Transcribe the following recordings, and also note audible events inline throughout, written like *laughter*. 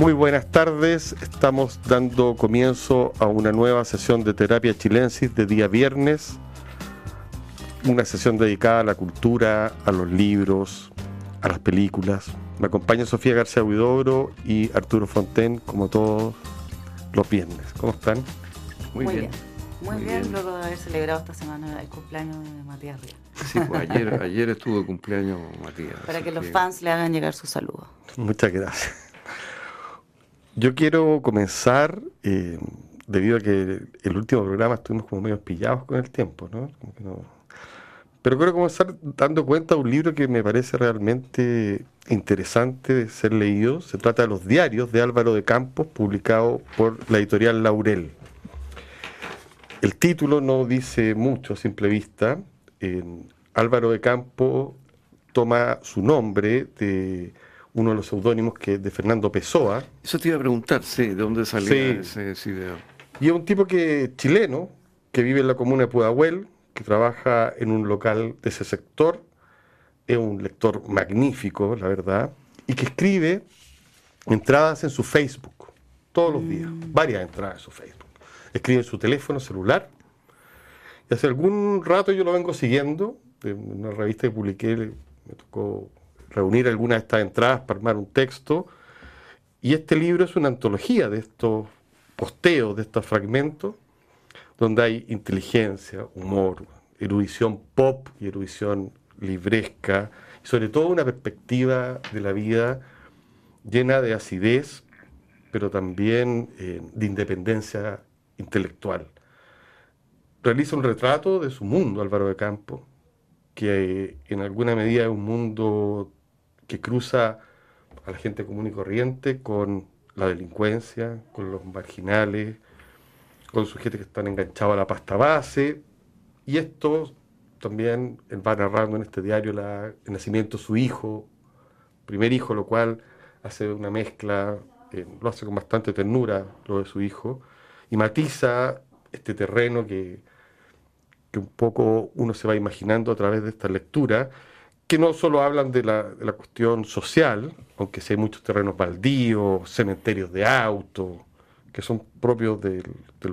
Muy buenas tardes. Estamos dando comienzo a una nueva sesión de terapia chilensis de día viernes. Una sesión dedicada a la cultura, a los libros, a las películas. Me acompaña Sofía García Huidobro y Arturo Fonten, como todos los viernes. ¿Cómo están? Muy, bien. Muy, bien, luego de haber celebrado esta semana el cumpleaños de Matías Ríos. Sí, pues ayer, ayer estuvo de cumpleaños Matías. *laughs* Para que los fans le hagan llegar su saludo. Muchas gracias. Yo quiero comenzar, eh, debido a que el último programa estuvimos como medio pillados con el tiempo, ¿no? Pero quiero comenzar dando cuenta de un libro que me parece realmente interesante de ser leído. Se trata de los diarios de Álvaro de Campos, publicado por la editorial Laurel. El título no dice mucho a simple vista. Álvaro de Campos toma su nombre de uno de los seudónimos que de Fernando Pessoa. Eso te iba a preguntar, sí, ¿de dónde salió ese, idea? Y es un tipo que chileno, que vive en la comuna de Pudahuel, que trabaja en un local de ese sector, es un lector magnífico, la verdad, y que escribe entradas en su Facebook todos los días, mm. varias entradas en su Facebook. Escribe en su teléfono celular. Y hace algún rato yo lo vengo siguiendo, de una revista que publiqué, me tocó reunir algunas de estas entradas para armar un texto. Y este libro es una antología de estos posteos, de estos fragmentos, donde hay inteligencia, humor, erudición pop y erudición libresca, y sobre todo una perspectiva de la vida llena de acidez, pero también eh, de independencia intelectual. Realiza un retrato de su mundo, Álvaro de Campo, que eh, en alguna medida es un mundo que cruza a la gente común y corriente con la delincuencia, con los marginales, con sujetos que están enganchados a la pasta base. Y esto también va narrando en este diario el nacimiento de su hijo, primer hijo, lo cual hace una mezcla, eh, lo hace con bastante ternura lo de su hijo, y matiza este terreno que un poco uno se va imaginando a través de esta lectura, que no solo hablan de la, cuestión social, aunque sí hay muchos terrenos baldíos, cementerios de autos, que son propios del,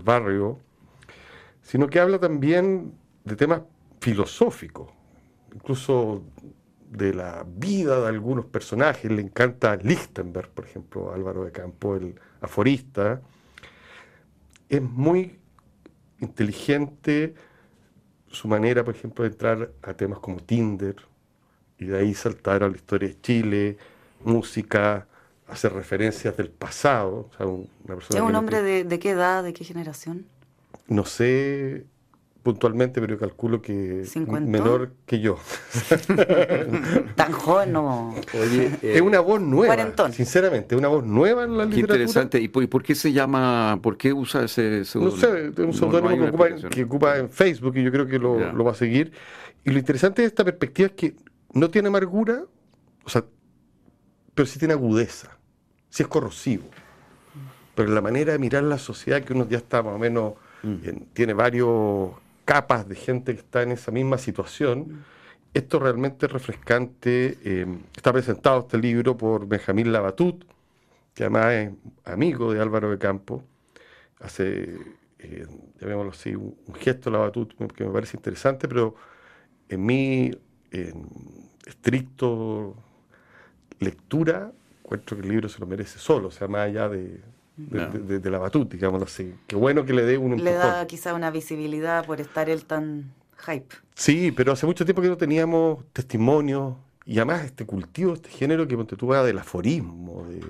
barrio, sino que habla también de temas filosóficos, incluso de la vida de algunos personajes. Le encanta Lichtenberg, por ejemplo, Álvaro de Campo, el aforista. Es muy inteligente su manera, por ejemplo, de entrar a temas como Tinder, y de ahí saltar a la historia de Chile, música, hacer referencias del pasado. ¿Es un hombre de, qué edad, de qué generación? No sé puntualmente, pero yo calculo que menor que yo. *laughs* Tan joven no. Oye, *laughs* es una voz nueva. Sinceramente, es una voz nueva en la qué literatura. interesante. ¿Y por, qué se llama, por qué usa ese No sé, es un seudónimo que, ocupa, en Facebook y yo creo que lo, lo va a seguir. Y lo interesante de esta perspectiva es que no tiene amargura, o sea, pero sí tiene agudeza, sí es corrosivo. Pero la manera de mirar la sociedad, que uno ya está más o menos, mm. tiene varios capas de gente que está en esa misma situación, esto realmente es refrescante. Em, está presentado este libro por Benjamín Labatut, que además es amigo de Álvaro de Campo. Hace, eh, llamémoslo así, un, un gesto Labatut que me parece interesante, pero en mí en estricto lectura, encuentro que el libro se lo merece solo, o sea, más allá de, de, la batuta, digámoslo así. Qué bueno que le dé un Le da quizá una visibilidad por estar él tan hype. Sí, pero hace mucho tiempo que no teníamos testimonios y además este cultivo, este género que tú del aforismo, de,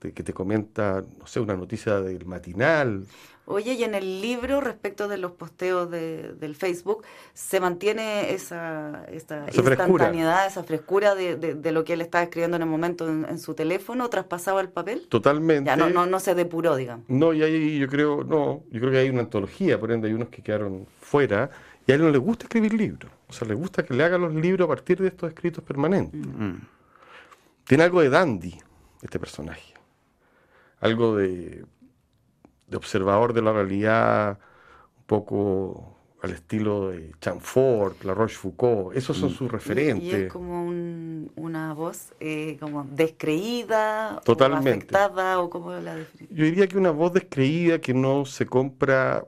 de, que te comenta, no sé, una noticia del matinal. Oye, y en el libro, respecto de los posteos de, del Facebook, ¿se mantiene esa, esa, instantaneidad, esa frescura de, de, lo que él estaba escribiendo en el momento en, su teléfono, traspasado al papel? Totalmente. Ya no, no, no se depuró, digamos. No, y ahí yo creo, no, yo creo que hay una antología, por ende hay unos que quedaron fuera, y a él no le gusta escribir libros. O sea, le gusta que le hagan los libros a partir de estos escritos permanentes. Mm. Tiene algo de dandy, este personaje. Algo de de observador de la realidad un poco al estilo de Chamfort, La Rochefoucauld, esos son sus referentes. Y, es como una voz eh, como descreída, Totalmente. o afectada, o como la Yo diría que una voz descreída que no se compra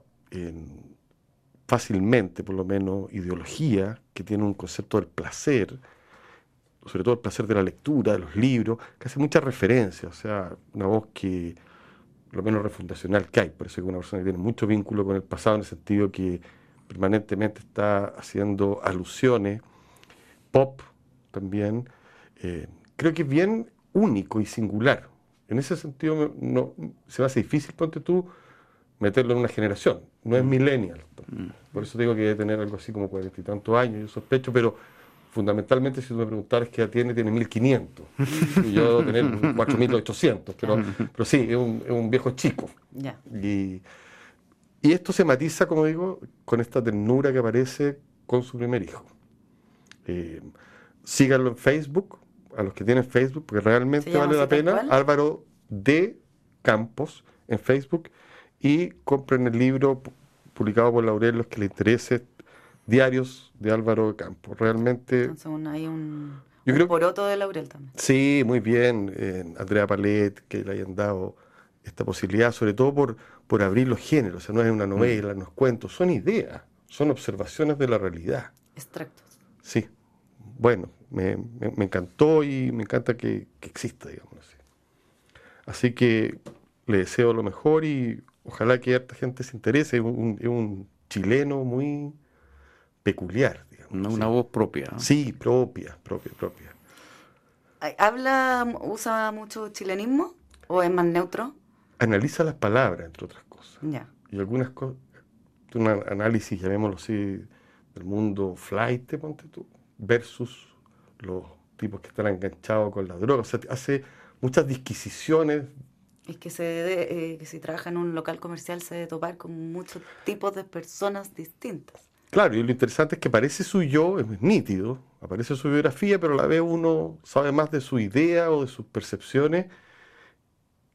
fácilmente, por lo menos, ideología, que tiene un concepto del placer, sobre todo el placer de la lectura, de los libros, que hace muchas referencias, o sea, una voz que, lo menos refundacional que hay, por eso es una persona que tiene mucho vínculo con el pasado en el sentido que permanentemente está haciendo alusiones, pop también, eh, creo que es bien único y singular. En ese sentido no, se me hace difícil, ponte tú, meterlo en una generación. No es mm. millennial. Mm. Por eso digo que debe tener algo así como cuarenta y tantos años, yo sospecho, pero fundamentalmente si tú me preguntaras qué edad tiene, tiene 1500. y yo debo tener 4800. Pero, pero sí, es un, es un viejo chico. Y, y, esto se matiza, como digo, con esta ternura que aparece con su primer hijo. Eh, síganlo en Facebook, a los que tienen Facebook, porque realmente vale la pena. Álvaro de Campos en Facebook y compren el libro publicado por Laurel, los que les interese, Diarios de Álvaro Campos. Realmente... Entonces, hay un, yo creo, poroto de Laurel también. Sí, muy bien. Eh, Andrea Palet, que le hayan dado esta posibilidad, sobre todo por, por abrir los géneros. O sea, no es una novela, mm. no es cuentos, son ideas, son observaciones de la realidad. Extractos. Sí. Bueno, me, me, encantó y me encanta que, que exista, digamos así. Así que le deseo lo mejor y ojalá que esta gente se interese, es un, chileno muy peculiar. Digamos, una, voz propia. Sí, propia, propia, propia. ¿Habla, usa mucho chilenismo o es más neutro? Analiza las palabras, entre otras cosas. Ya. Y algunas cosas, un análisis, llamémoslo así, del mundo flight, ponte tú, versus los tipos que están enganchados con la droga. O sea, hace muchas disquisiciones es que, se eh, si trabaja en un local comercial se debe topar con muchos tipos de personas distintas. Claro, y lo interesante es que aparece su yo, es nítido, aparece su biografía, pero a la vez uno sabe más de su idea o de sus percepciones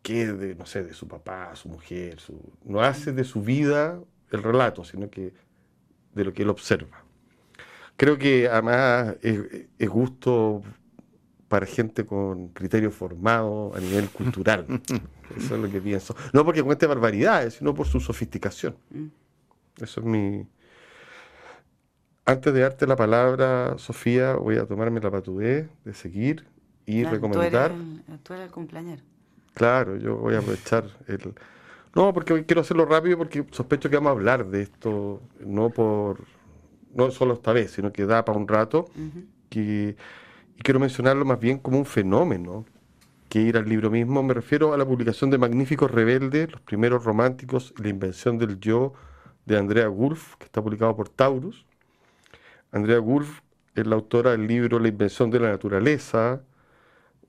que de, no sé, de su papá, su mujer. Su, no hace de su vida el relato, sino que de lo que él observa. Creo que además es gusto para gente con criterio formado a nivel cultural. *laughs* Eso es lo que pienso. No porque cuente barbaridades, sino por su sofisticación. Mm. Eso es mi... Antes de darte la palabra, Sofía, voy a tomarme la patudez de seguir y recomendar. Tú eres, el, cumpleañero. Claro, yo voy a aprovechar el... No, porque quiero hacerlo rápido porque sospecho que vamos a hablar de esto, no por... No solo esta vez, sino que da para un rato. que y quiero mencionarlo más bien como un fenómeno que ir al libro mismo. Me refiero a la publicación de Magníficos Rebeldes, los primeros románticos y la invención del yo de Andrea Wolf, que está publicado por Taurus. Andrea Wolf es la autora del libro La invención de la naturaleza,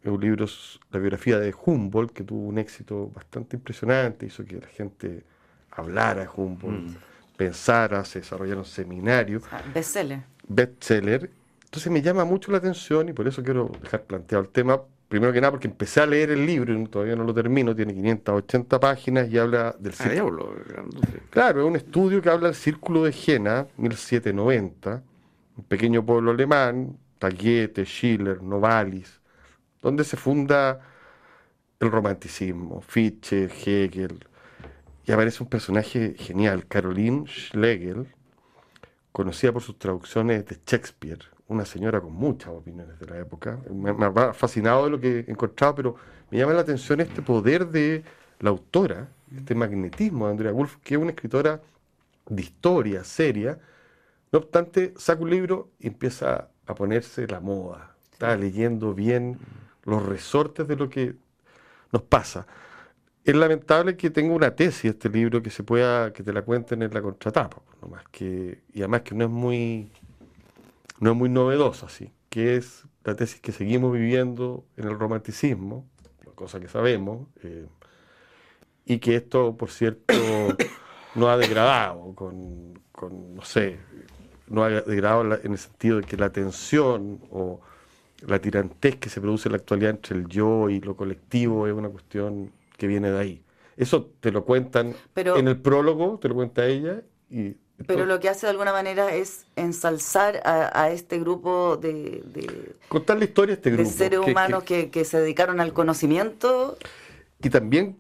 un libro, la biografía de Humboldt, que tuvo un éxito bastante impresionante, hizo que la gente hablara de Humboldt, mm. pensara, se desarrollaron seminarios. bestseller. Bestseller. Entonces me llama mucho la atención y por eso quiero dejar planteado el tema. Primero que nada, porque empecé a leer el libro y todavía no lo termino, tiene 580 páginas y habla del ah, círculo. claro, es un estudio que habla del círculo de Jena, 1790, un pequeño pueblo alemán, Taguete, Schiller, Novalis, donde se funda el romanticismo, Fichte, Hegel, y aparece un personaje genial, Caroline Schlegel, conocida por sus traducciones de Shakespeare, una señora con muchas opiniones de la época. Me, ha fascinado de lo que he encontrado, pero me llama la atención este poder de la autora, este magnetismo de Andrea Wolf, que es una escritora de historia seria. No obstante, saca un libro y empieza a ponerse la moda. Está leyendo bien los resortes de lo que nos pasa. Es lamentable que tenga una tesis este libro que se pueda, que te la cuenten en la contratapa, no más que, y además que no es muy no es muy novedosa, sí, que es la tesis que seguimos viviendo en el romanticismo, cosa que sabemos, eh, y que esto, por cierto, *coughs* no ha degradado con, no sé, no ha degradado en el sentido de que la tensión o la tirantez que se produce en la actualidad entre el yo y lo colectivo es una cuestión que viene de ahí. Eso te lo cuentan en el prólogo, te lo cuenta ella, y Pero lo que hace de alguna manera es ensalzar a, este grupo de, Contar la historia de este grupo. De seres humanos que, se dedicaron al conocimiento. Y también,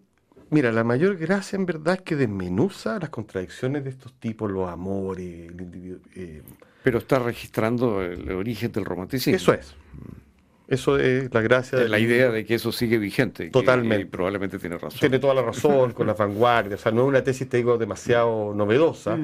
mira, la mayor gracia en verdad es que desmenuza las contradicciones de estos tipos, los amores, el individuo. Eh, Pero está registrando el origen del romanticismo. Eso es. Eso es la gracia. de la idea de que eso sigue vigente. Totalmente. y probablemente tiene razón. Tiene toda la razón con la *laughs* vanguardia. O sea, no es una tesis, te digo, demasiado novedosa.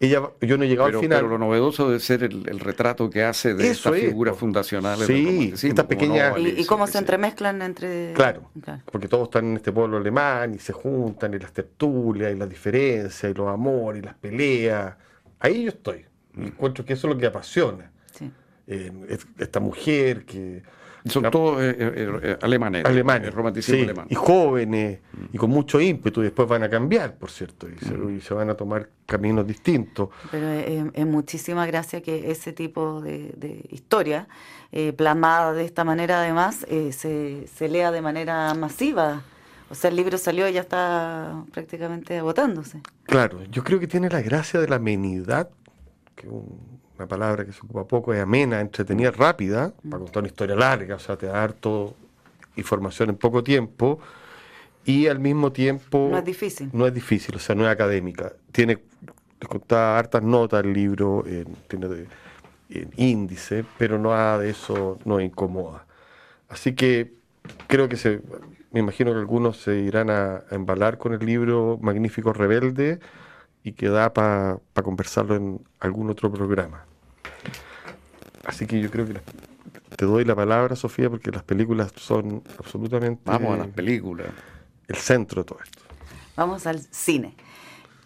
Ella, yo no he llegado al final. Pero lo novedoso debe ser el, retrato que hace de esta figura fundacional. Sí, esta pequeña. y, cómo se entremezclan entre. Claro, porque todos están en este pueblo alemán y se juntan, y las tertulias, y las diferencias, y los amores, y las peleas. Ahí yo estoy. Y encuentro que eso es lo que apasiona esta mujer que... Son todos eh, eh, eh, alemanes, alemanes romanticismo alemán. Y jóvenes, y con mucho ímpetu, y después van a cambiar, por cierto, y, se, van a tomar caminos distintos. Pero es, muchísima gracia que ese tipo de, historia, plasmada de esta manera además, se, se lea de manera masiva. O sea, el libro salió y ya está prácticamente agotándose. Claro, yo creo que tiene la gracia de la amenidad que un una palabra que se ocupa poco, es amena, entretenida, rápida, para contar una historia larga, o sea, te da harto información en poco tiempo, y al mismo tiempo... No es difícil. No es difícil, o sea, no es académica. Tiene, les contaba hartas notas el libro, tiene de, índice, pero nada de eso no incomoda. Así que creo que se, me imagino que algunos se irán a, embalar con el libro Magnífico Rebelde, y que da para conversarlo en algún otro programa. Así que yo creo que te doy la palabra, Sofía, porque las películas son absolutamente... Vamos a las películas. El centro de todo esto. Vamos al cine.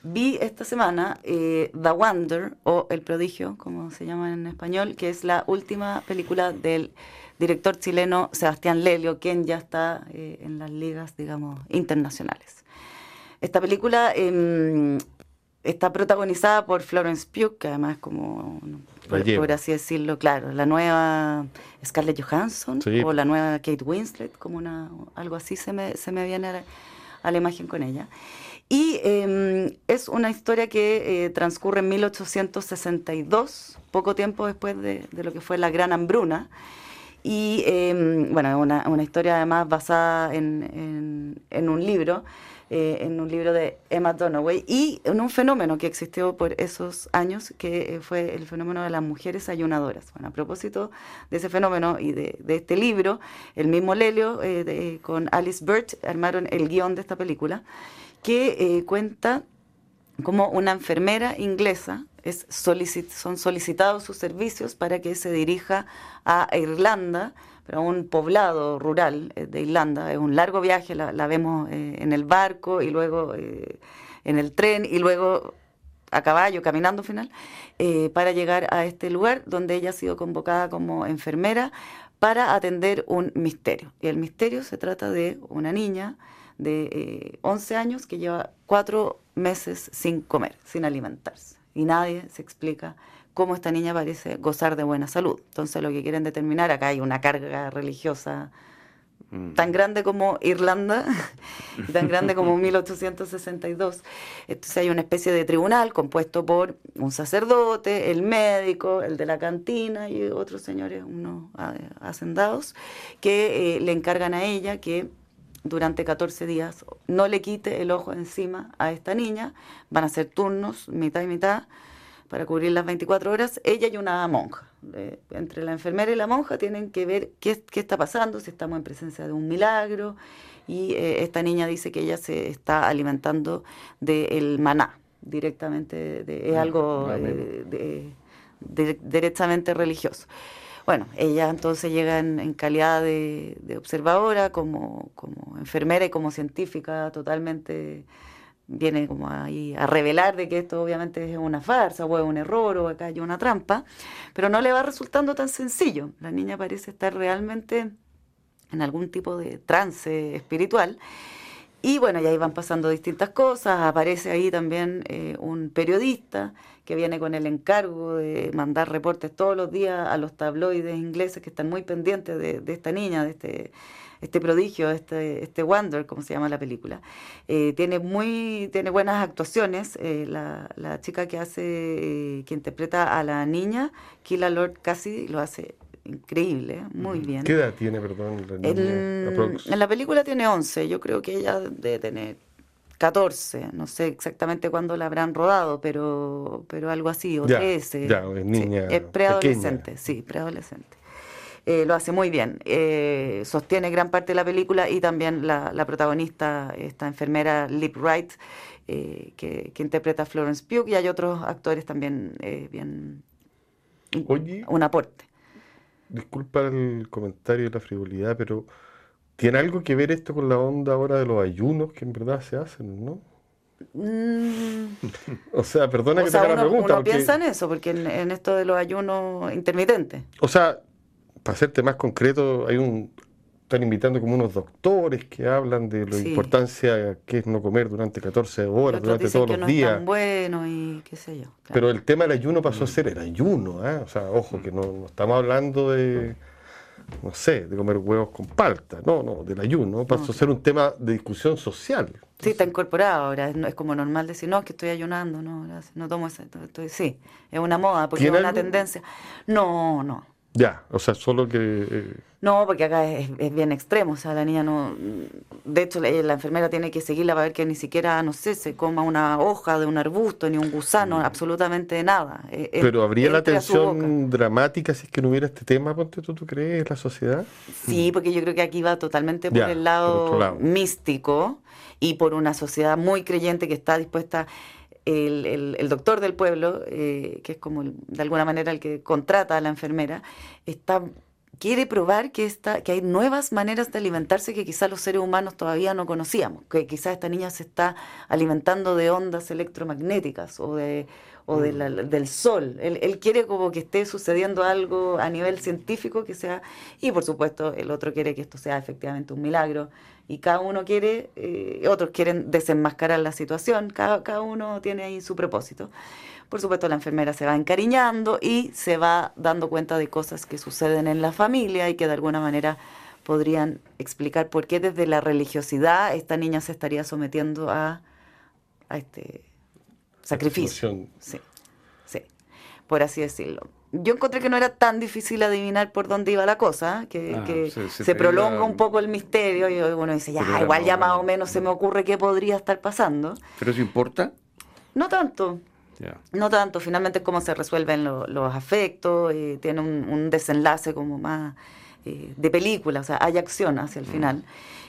Vi esta semana eh, The Wonder, o El Prodigio, como se llama en español, que es la última película del director chileno Sebastián Lelio, quien ya está eh, en las ligas, digamos, internacionales. Esta película em, está protagonizada por Florence Pugh, que además es como, por, así decirlo, claro, la nueva Scarlett Johansson o la nueva Kate Winslet, como una algo así se me, se me viene a la, imagen con ella. Y em, es una historia que eh, transcurre en 1862, poco tiempo después de, lo que fue la Gran Hambruna. Y em, bueno, una, una historia además basada en, en un libro eh, en un libro de Emma Dunaway, y en un fenómeno que existió por esos años, que eh, fue el fenómeno de las mujeres ayunadoras. Bueno, a propósito de ese fenómeno y de, este libro, el mismo Lelio eh, con Alice Burt armaron el guion de esta película, que cuenta como una enfermera inglesa es son solicitados sus servicios para que se dirija a Irlanda pero un poblado rural eh, de Irlanda. Es un largo viaje, la, vemos eh, en el barco y luego eh, en el tren y luego a caballo, caminando al final, para llegar a este lugar donde ella ha sido convocada como enfermera para atender un misterio. Y el misterio se trata de una niña de 11 años que lleva cuatro meses sin comer, sin alimentarse. Y nadie se explica cómo esta niña parece gozar de buena salud. Entonces lo que quieren determinar, acá hay una carga religiosa mm. tan grande como Irlanda, tan grande como *laughs* 1862. Entonces hay una especie de tribunal compuesto por un sacerdote, el médico, el de la cantina y otros señores, unos eh, hacendados, que eh, le encargan a ella que durante 14 días no le quite el ojo encima a esta niña, van a ser turnos, mitad y mitad, para cubrir las 24 horas, ella y una monja. entre la enfermera y la monja tienen que ver qué, está pasando, si estamos en presencia de un milagro. Y eh, esta niña dice que ella se está alimentando del maná, directamente, de, es ah, algo eh, directamente religioso. Bueno, ella entonces llega en, calidad de, observadora, como, como enfermera y como científica totalmente viene como ahí a revelar de que esto obviamente es una farsa o es un error o acá hay una trampa, pero no le va resultando tan sencillo. La niña parece estar realmente en algún tipo de trance espiritual Y bueno, y ahí van pasando distintas cosas. Aparece ahí también eh, un periodista que viene con el encargo de mandar reportes todos los días a los tabloides ingleses que están muy pendientes de, de esta niña, de este este prodigio, este, este Wonder, como se llama la película. Eh, tiene muy, tiene buenas actuaciones. Eh, la, la, chica que hace, eh, que interpreta a la niña, Kila Lord Cassidy, lo hace increíble, muy bien. ¿Qué edad tiene, perdón? La en, en, la película tiene 11, yo creo que ella debe tener 14, no sé exactamente cuándo la habrán rodado, pero, pero algo así, o 13. Ya, es niña. es preadolescente, sí, preadolescente. Eh, lo hace muy bien. Eh, sostiene gran parte de la película y también la, protagonista, esta enfermera Lip Wright, eh, que, interpreta a Florence Pugh, y hay otros actores también bien. Oye, un aporte. Disculpa el comentario y la frivolidad, pero ¿tiene algo que ver esto con la onda ahora de los ayunos que en verdad se hacen, no? Mm. *laughs* o sea, perdona que te haga la pregunta. Uno piensa en eso, porque en, en, esto de los ayunos intermitentes. O sea, para hacerte más concreto, hay un están invitando como unos doctores que hablan de la importancia que es no comer durante 14 horas, durante todos los días. Es tan bueno y qué sé yo. Pero el tema del ayuno pasó a ser el ayuno, ¿eh? o sea, ojo, que no, estamos hablando de, no sé, de comer huevos con palta, no, no, del ayuno, pasó a ser un tema de discusión social. Sí, está incorporado ahora, es, como normal decir, no, es que estoy ayunando, no, no tomo eso, sí, es una moda, porque es una tendencia. No, no. Ya, o sea, solo que... Eh, no, porque acá es, bien extremo, o sea, la niña no... De hecho, la, enfermera tiene que seguirla para ver que ni siquiera, no sé, se coma una hoja de un arbusto, ni un gusano, mm. absolutamente nada. Eh, eh, Pero habría la tensión dramática si es que no hubiera este tema, ponte tú, ¿tú crees, la sociedad? Sí, porque yo creo que aquí va totalmente por el lado, místico y por una sociedad muy creyente que está dispuesta el, el, doctor del pueblo, eh, que es como de alguna manera el que contrata a la enfermera, está quiere probar que, está, que hay nuevas maneras de alimentarse que quizás los seres humanos todavía no conocíamos, que quizás esta niña se está alimentando de ondas electromagnéticas o, de, o de mm. del sol. Él, él, quiere como que esté sucediendo algo a nivel científico que sea, y por supuesto el otro quiere que esto sea efectivamente un milagro y cada uno quiere, eh, otros quieren desenmascarar la situación, cada, cada uno tiene ahí su propósito. Por supuesto, la enfermera se va encariñando y se va dando cuenta de cosas que suceden en la familia y que de alguna manera podrían explicar por qué desde la religiosidad esta niña se estaría sometiendo a, a este sacrificio. Sí, sí, por así decirlo yo encontré que no era tan difícil adivinar por dónde iba la cosa, que, ah, se, prolonga un poco el misterio y uno dice, ya, igual ya más o menos se me ocurre qué podría estar pasando. ¿Pero eso importa? No tanto. No tanto, finalmente cómo se resuelven los afectos, eh, tiene un, desenlace como más eh, de película, o sea, hay acción hacia el mm. final.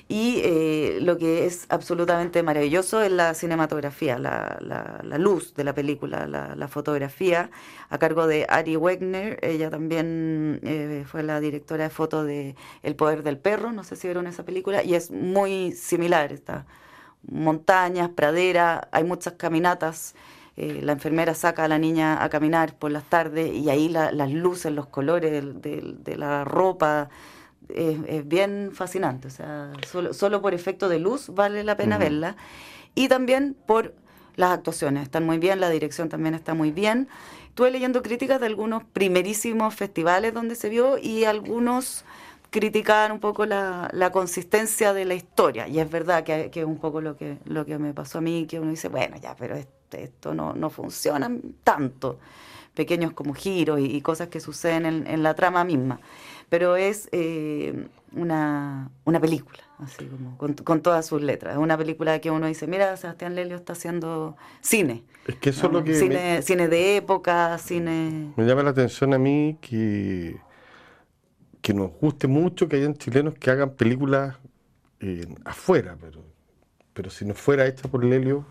Y eh, lo que es absolutamente maravilloso es la cinematografía, la, la, luz de la película, la, fotografía, a cargo de Ari Wegner. Ella también eh, fue la directora de foto de El Poder del Perro, no sé si vieron esa película, y es muy similar. Está montañas, pradera, hay muchas caminatas. Eh, la enfermera saca a la niña a caminar por las tardes y ahí las luces, los colores de la ropa, es, bien fascinante, o sea, solo, solo, por efecto de luz vale la pena verla. Y también por las actuaciones, están muy bien, la dirección también está muy bien. Estuve leyendo críticas de algunos primerísimos festivales donde se vio y algunos criticaban un poco la, la consistencia de la historia. Y es verdad que, que, es un poco lo que, lo que me pasó a mí, que uno dice, bueno, ya, pero esto, esto no, no funciona tanto. Pequeños como giros y, cosas que suceden en, en la trama misma pero es eh, una, una, película, así como con, todas sus letras. Es una película que uno dice, mira, Sebastián Lelio está haciendo cine. Es que eso es lo que... Cine, cine de época, cine... Me llama la atención a mí que, que nos guste mucho que hayan chilenos que hagan películas eh, afuera, pero, pero si no fuera hecha por Lelio,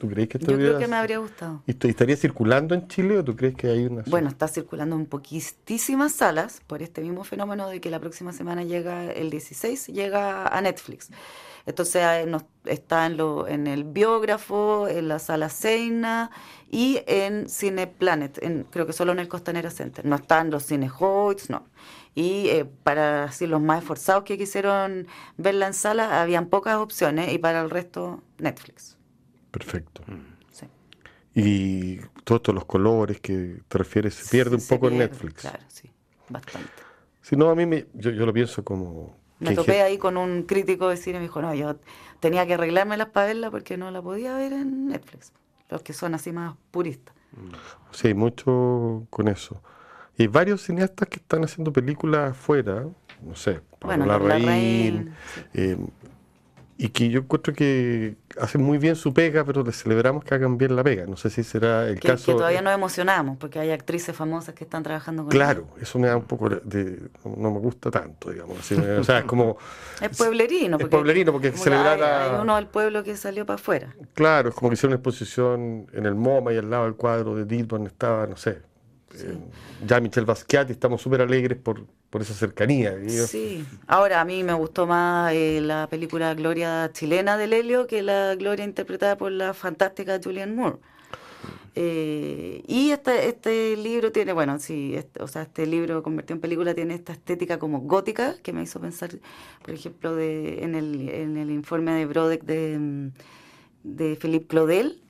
¿Tú crees que esto Yo creo que me habría gustado. ¿Y estaría circulando en Chile o tú crees que hay una... Bueno, está circulando en poquísimas salas por este mismo fenómeno de que la próxima semana llega, el 16, llega a Netflix. Entonces está en, lo, en el biógrafo, en la sala Seina y en Cine Planet, en, creo que solo en el Costanera Center. No están los Cine Hoyts, no. Y eh, para así, los más esforzados que quisieron verla en sala, habían pocas opciones y para el resto, Netflix. Perfecto. Mm. Y todos los colores que te refieres se pierde un poco en Netflix. Claro, sí, bastante. Si no, a mí me, yo, yo lo pienso como me topé ahí con un crítico de cine y me dijo, no, yo tenía que arreglármelas para verla porque no la podía ver en Netflix. Los que son así más puristas. Sí, hay mucho con eso. Y varios cineastas que están haciendo películas fuera, no sé, Pablo bueno, Larraín, eh, y que yo encuentro que hacen muy bien su pega, pero les celebramos que hagan bien la pega. No sé si será el caso. Que todavía nos emocionamos, porque hay actrices famosas que están trabajando con Claro, eso me da un poco de. No me gusta tanto, digamos. o sea, es como. *laughs* es pueblerino. Porque, es pueblerino, porque celebrar hay, uno del pueblo que salió para afuera. Claro, es como que hicieron una exposición en el MoMA y al lado del cuadro de Didborn estaba, no sé. Eh, ya Michel Basquiat y estamos súper alegres por, por esa cercanía. Sí, ahora a mí me gustó más eh, la película Gloria chilena de Lelio que la Gloria interpretada por la fantástica Julianne Moore. Eh, y este, este libro tiene, bueno, sí, este, o sea, este libro convertido en película tiene esta estética como gótica que me hizo pensar, por ejemplo, de, en, el, en el informe de Brodeck de, de Philippe Claudel.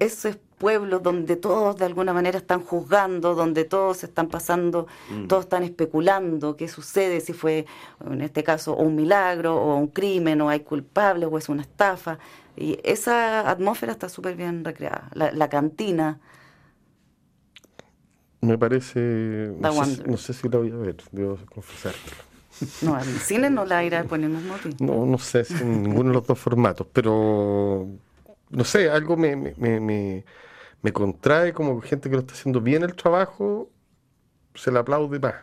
Eso es pueblos donde todos de alguna manera están juzgando, donde todos están pasando, mm. todos están especulando qué sucede, si fue en este caso un milagro o un crimen o hay culpables o es una estafa. Y esa atmósfera está súper bien recreada. La, cantina. Me parece... No sé, si la voy a ver, debo confesártelo. *laughs* No, al cine no la irá a poner mismo No, no sé si en ninguno de los dos formatos, pero no sé, algo me, me, me contrae como gente que lo está haciendo bien el trabajo, se le aplaude más.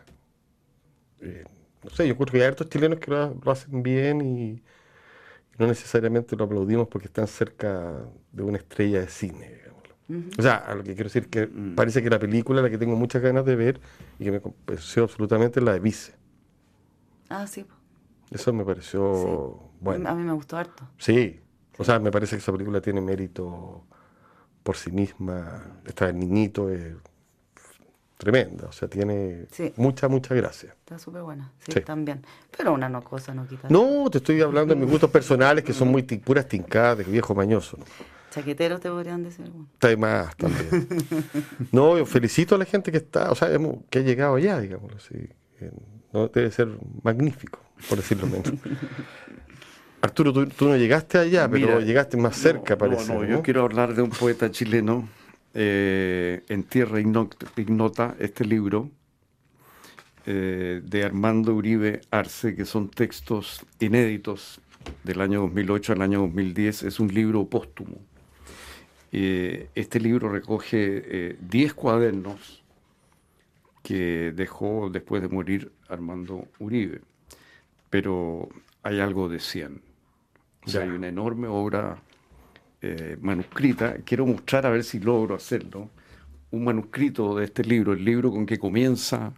Eh, no sé, yo creo que hay hartos chilenos que lo, hacen bien y, no necesariamente lo aplaudimos porque están cerca de una estrella de cine. O sea, a lo que quiero decir que mm. parece que la película, la que tengo muchas ganas de ver y que me pareció absolutamente la de Vice. Ah, sí. Eso me pareció bueno. A mí me gustó harto. Sí. O sea, me parece que esa película tiene mérito por sí misma, esta niñito es tremenda, o sea, tiene mucha, mucha gracia. Está súper buena, sí, también. Pero una no cosa no quita. No, te estoy hablando de mis gustos personales que son muy puras tincadas de viejo mañoso. ¿no? Chaqueteros te podrían decir. Está más también. no, yo felicito a la gente que está, o sea, que ha llegado allá, digamos así. No debe ser magnífico, por decirlo menos. *laughs* Arturo, tú, no llegaste allá, pero llegaste más cerca, parece. No, no, yo quiero hablar de un poeta chileno, eh, En Tierra Ignota, este libro, eh, de Armando Uribe Arce, que son textos inéditos del año 2008 al año 2010. Es un libro póstumo. Eh, este libro recoge 10 cuadernos que dejó después de morir Armando Uribe, pero hay algo de 100 hay una enorme obra eh, manuscrita. Quiero mostrar a ver si logro hacerlo. Un manuscrito de este libro, el libro con que comienza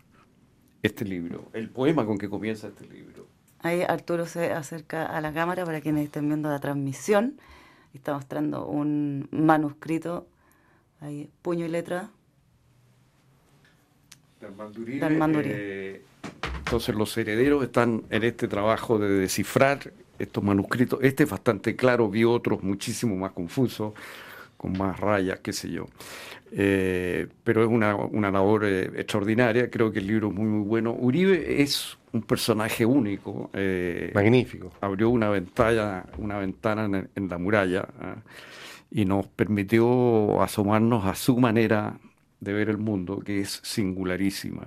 este libro, el poema con que comienza este libro. Ahí Arturo se acerca a la cámara para quienes estén viendo la transmisión. Está mostrando un manuscrito, ahí, puño y letra. De Armando eh, entonces los herederos están en este trabajo de descifrar estos manuscritos. Este es bastante claro, vi otros muchísimo más confusos, con más rayas, qué sé yo. Eh, pero es una, una labor eh, extraordinaria, creo que el libro es muy, muy bueno. Uribe es un personaje único. Eh, Magnífico. Abrió una ventana, una ventana en, la muralla y nos permitió asomarnos a su manera de ver el mundo, que es singularísima.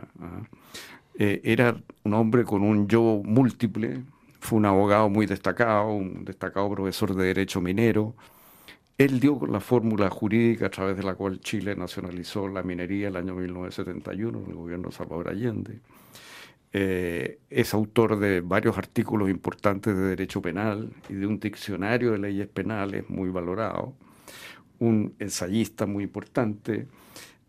era un hombre con un yo múltiple, fue un abogado muy destacado, un destacado profesor de Derecho Minero. Él dio la fórmula jurídica a través de la cual Chile nacionalizó la minería el año 1971 en el gobierno de Salvador Allende. Eh, es autor de varios artículos importantes de derecho penal y de un diccionario de leyes penales muy valorado. Un ensayista muy importante.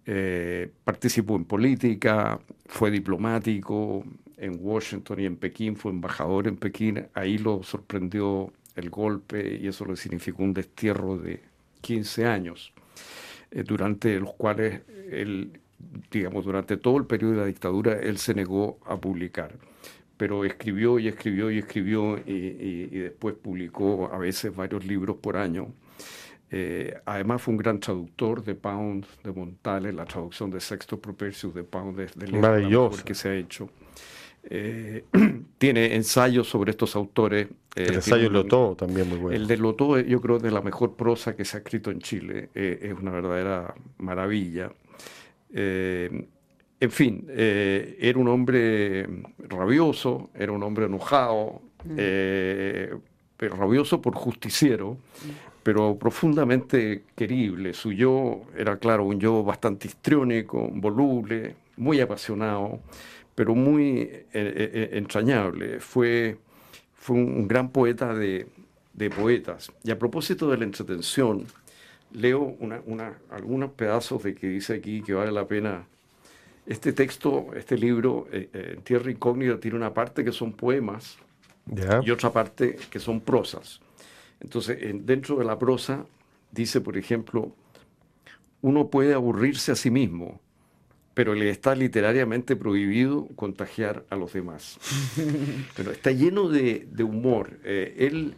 Eh, participó en política, fue diplomático, en Washington y en Pekín, fue embajador en Pekín, ahí lo sorprendió el golpe y eso le significó un destierro de 15 años, eh, durante los cuales él, digamos, durante todo el periodo de la dictadura, él se negó a publicar. Pero escribió y escribió y escribió y, después publicó a veces varios libros por año. Eh, además fue un gran traductor de Pound, de Montale, la traducción de Sexto Propertius de Pound de, de Maravilloso. que se ha hecho. Eh, *clears throat* tiene ensayos sobre estos autores. Eh, el ensayo de Lotó también muy bueno. El de Lotó, yo creo, de la mejor prosa que se ha escrito en Chile. Eh, es una verdadera maravilla. en fin, era un hombre rabioso, era un hombre enojado, mm. pero rabioso por justiciero, pero profundamente querible. Su yo era, claro, un yo bastante histriónico, voluble, muy apasionado pero muy eh, eh, eh, entrañable. Fue, fue un, gran poeta de, poetas. Y a propósito de la entretención, leo algunos pedazos de que dice aquí que vale la pena. Este texto, este libro, Tierra Incógnita, tiene una parte que son poemas y otra parte que son prosas. Entonces, dentro de la prosa, dice, por ejemplo, uno puede aburrirse a sí mismo, pero le está literariamente prohibido contagiar a los demás. *laughs* pero está lleno de, humor. Eh, él,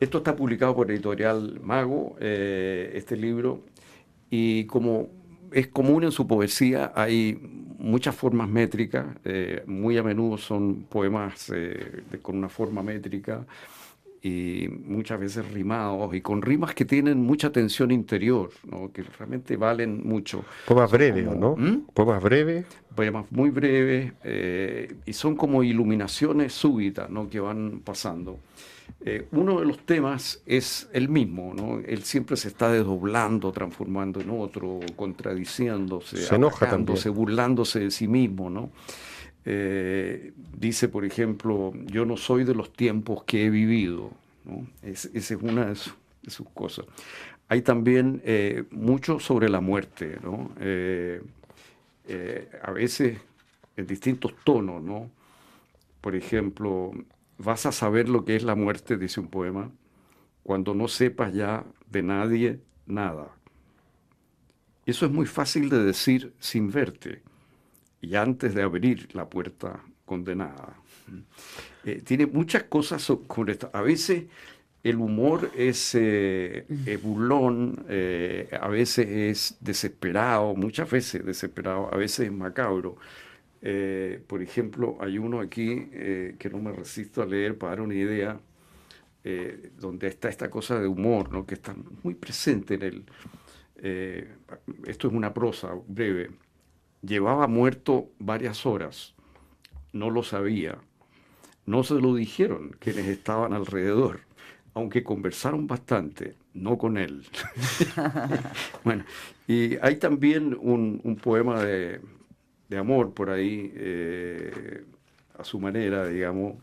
esto está publicado por Editorial Mago, eh, este libro, y como es común en su poesía, hay muchas formas métricas, eh, muy a menudo son poemas con una forma métrica y muchas veces rimados y con rimas que tienen mucha tensión interior, ¿no? que realmente valen mucho. Poemas breves, ¿no? ¿Mm? Poemas breves. Poemas muy breves eh, y son como iluminaciones súbitas ¿no? que van pasando. Eh, uno de los temas es el mismo, ¿no? Él siempre se está desdoblando, transformando en otro, contradiciéndose, se enoja burlándose de sí mismo, ¿no? Eh, dice, por ejemplo, yo no soy de los tiempos que he vivido. esa es una de, sus cosas. Hay también eh, mucho sobre la muerte, eh, a veces en distintos tonos, ¿no? Por ejemplo, vas a saber lo que es la muerte, dice un poema, cuando no sepas ya de nadie nada. Eso es muy fácil de decir sin verte y antes de abrir la puerta condenada. Eh, tiene muchas cosas sobre esto. A veces el humor es, eh, burlón, eh, a veces es desesperado, muchas veces desesperado, a veces es macabro. por ejemplo, hay uno aquí que no me resisto a leer para dar una idea, donde está esta cosa de humor, ¿no? que está muy presente en él. esto es una prosa breve. Llevaba muerto varias horas. No lo sabía. No se lo dijeron quienes estaban alrededor, aunque conversaron bastante, no con él. *laughs* bueno, y hay también un, poema de, amor por ahí, eh, a su manera, digamos,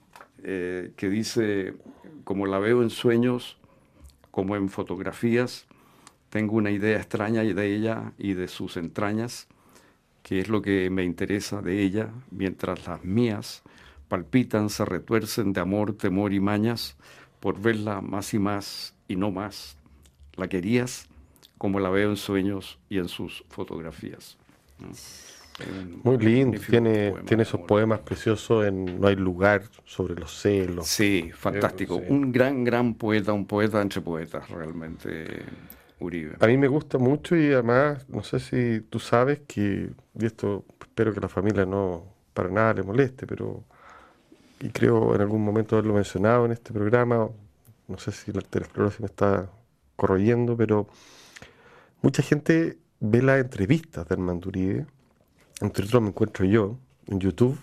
eh, que dice, como la veo en sueños, como en fotografías, tengo una idea extraña de ella y de sus entrañas que es lo que me interesa de ella, mientras las mías palpitan, se retuercen de amor, temor y mañas por verla más y más y no más. La querías como la veo en sueños y en sus fotografías. Muy lindo, tiene, tiene esos poemas preciosos en No hay lugar sobre los celos. Sí, fantástico. Un gran, gran poeta, un poeta entre poetas, realmente. A mí me gusta mucho y además, no sé si tú sabes que, y esto espero que la familia no para nada le moleste, pero, y creo en algún momento haberlo mencionado en este programa, no sé si la arteriosclerosis me está corroyendo, pero mucha gente ve las entrevistas de Armando Uribe, entre otros me encuentro yo, en YouTube,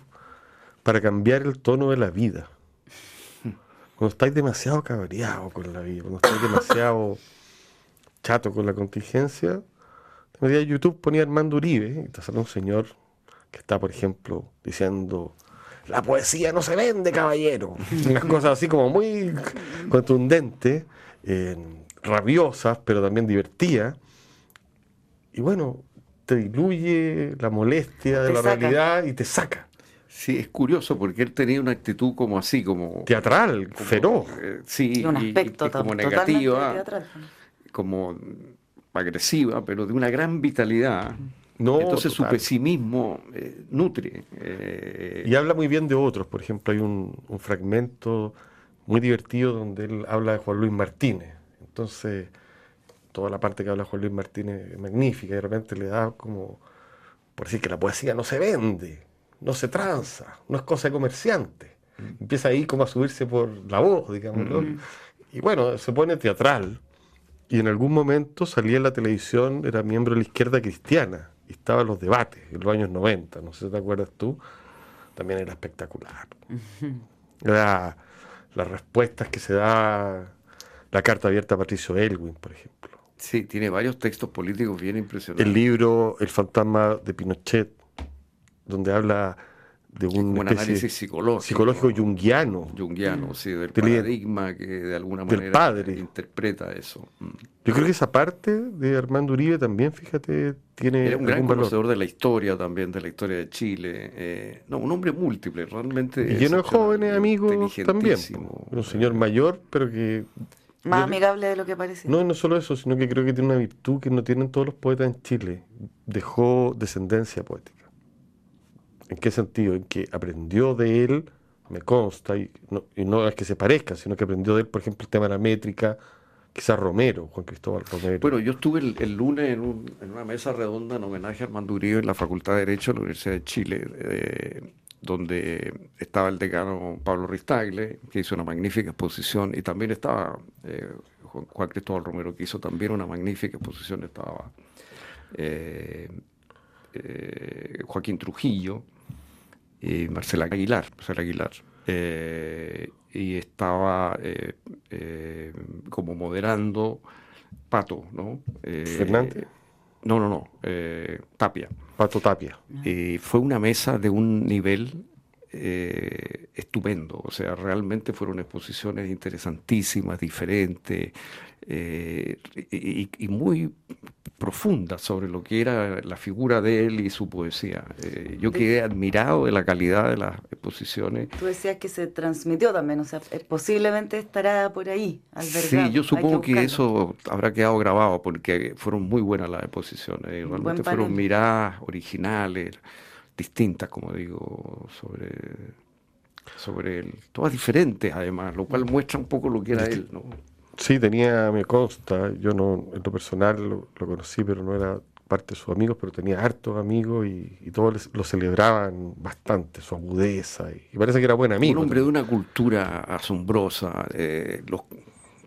para cambiar el tono de la vida. *laughs* Cuando estáis demasiado cabreado con la vida, cuando estáis demasiado chato con la contingencia, a YouTube, ponía Armando Uribe y te sale un señor que está, por ejemplo, diciendo la poesía no se vende, caballero. *laughs* Unas cosas así como muy contundentes, rabiosas, pero también divertidas. Y bueno, te diluye la molestia de la realidad y te saca. Sí, es curioso porque él tenía una actitud como así, como... Teatral, feroz. Eh, sí, un aspecto como negativa, como agresiva, pero de una gran vitalidad. No, Entonces su pesimismo eh, nutre. Eh, y habla muy bien de otros. Por ejemplo, hay un, fragmento muy divertido donde él habla de Juan Luis Martínez. Entonces, toda la parte que habla Juan Luis Martínez es magnífica y de repente le da como, por decir que la poesía no se vende no se tranza, no es cosa de comerciante. Mm. Empieza ahí como a subirse por la voz, digamos. Mm. Y bueno, se pone teatral. Y en algún momento salía en la televisión, era miembro de la izquierda cristiana, y estaba en los debates, en los años 90, no sé si te acuerdas tú, también era espectacular. *laughs* Era las respuestas que se da la carta abierta a Patricio Elwin, por ejemplo. Sí, tiene varios textos políticos bien impresionantes. El libro El fantasma de Pinochet, donde habla de un, análisis psicológico. Psicológico junguiano. Junguiano, sí, del paradigma que de alguna manera interpreta eso. Mm. Yo creo que esa parte de Armando Uribe también, fíjate, tiene. Era un gran conocedor de la historia también, de la historia de Chile. Eh, no, un hombre múltiple, realmente. Y lleno de jóvenes amigos también. Un señor mayor, pero que más amigable de lo que parece. No, no solo eso, sino que creo que tiene una virtud que no tienen todos los poetas en Chile. Dejó descendencia poética. ¿En qué sentido? En que aprendió de él, me consta, y no, es que se parezca, sino que aprendió de él, por ejemplo, el tema de la métrica, quizás Romero, Juan Cristóbal Romero. Bueno, yo estuve el, lunes en, una mesa redonda en homenaje a Armando Uribe en la Facultad de Derecho de la Universidad de Chile, eh, donde estaba el decano Pablo Ristagle, que hizo una magnífica exposición, y también estaba eh, Juan, Cristóbal Romero, que hizo también una magnífica exposición, estaba eh, Joaquín Trujillo, y Marcela Aguilar, Marcela Aguilar. Eh, y estaba eh, eh, como moderando Pato, ¿no? Fernández. No, no, no, Tapia. Pato Tapia. Y fue una mesa de un nivel estupendo, o sea, realmente fueron exposiciones interesantísimas, diferentes y, muy profunda sobre lo que era la figura de él y su poesía. Eh, yo quedé admirado de la calidad de las exposiciones. Tú decías que se transmitió también, o sea, eh, posiblemente estará por ahí, Sí, yo supongo que, eso habrá quedado grabado porque fueron muy buenas las exposiciones, realmente fueron miradas originales, distintas, como digo, sobre sobre él, todas diferentes además, lo cual muestra un poco lo que era él, ¿no? Sí, tenía, me consta, yo no, en lo personal lo, conocí, pero no era parte de sus amigos, pero tenía hartos amigos y, todos lo celebraban bastante, su agudeza, y, parece que era buen amigo. Un hombre de una cultura asombrosa. Eh,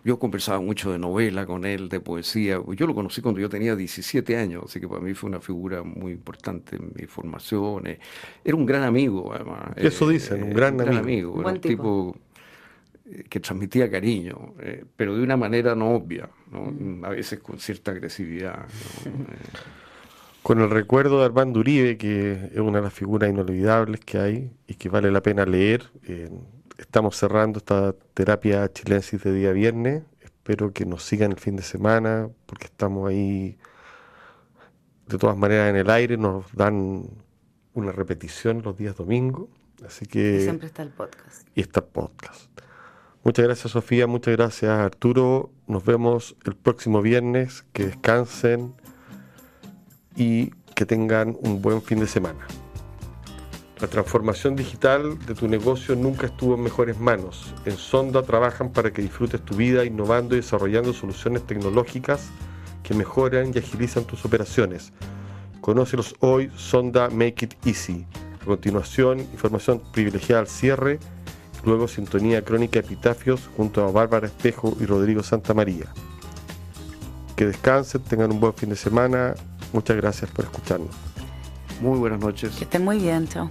yo conversaba mucho de novela con él, de poesía. Yo lo conocí cuando yo tenía 17 años, así que para mí fue una figura muy importante en mi formación. Eh, era un gran amigo, además. Eso dicen, un gran, amigo. un tipo que transmitía cariño, eh, pero de una manera no obvia, a veces con cierta agresividad. *laughs* Con el recuerdo de Armando Uribe, que es una de las figuras inolvidables que hay y que vale la pena leer, eh, estamos cerrando esta terapia chilensis de día viernes. Espero que nos sigan el fin de semana, porque estamos ahí de todas maneras en el aire, nos dan una repetición los días domingos. Así que. Y siempre está el podcast. Y está el podcast. Muchas gracias Sofía, muchas gracias Arturo. Nos vemos el próximo viernes. Que descansen y que tengan un buen fin de semana. La transformación digital de tu negocio nunca estuvo en mejores manos. En Sonda trabajan para que disfrutes tu vida innovando y desarrollando soluciones tecnológicas que mejoran y agilizan tus operaciones. Conócelos hoy, Sonda Make It Easy. A continuación, información privilegiada al cierre luego Sintonía Crónica Epitafios junto a Bárbara Espejo y Rodrigo Santa María. Que descansen, tengan un buen fin de semana. Muchas gracias por escucharnos. Muy buenas noches. Que estén muy bien, chao.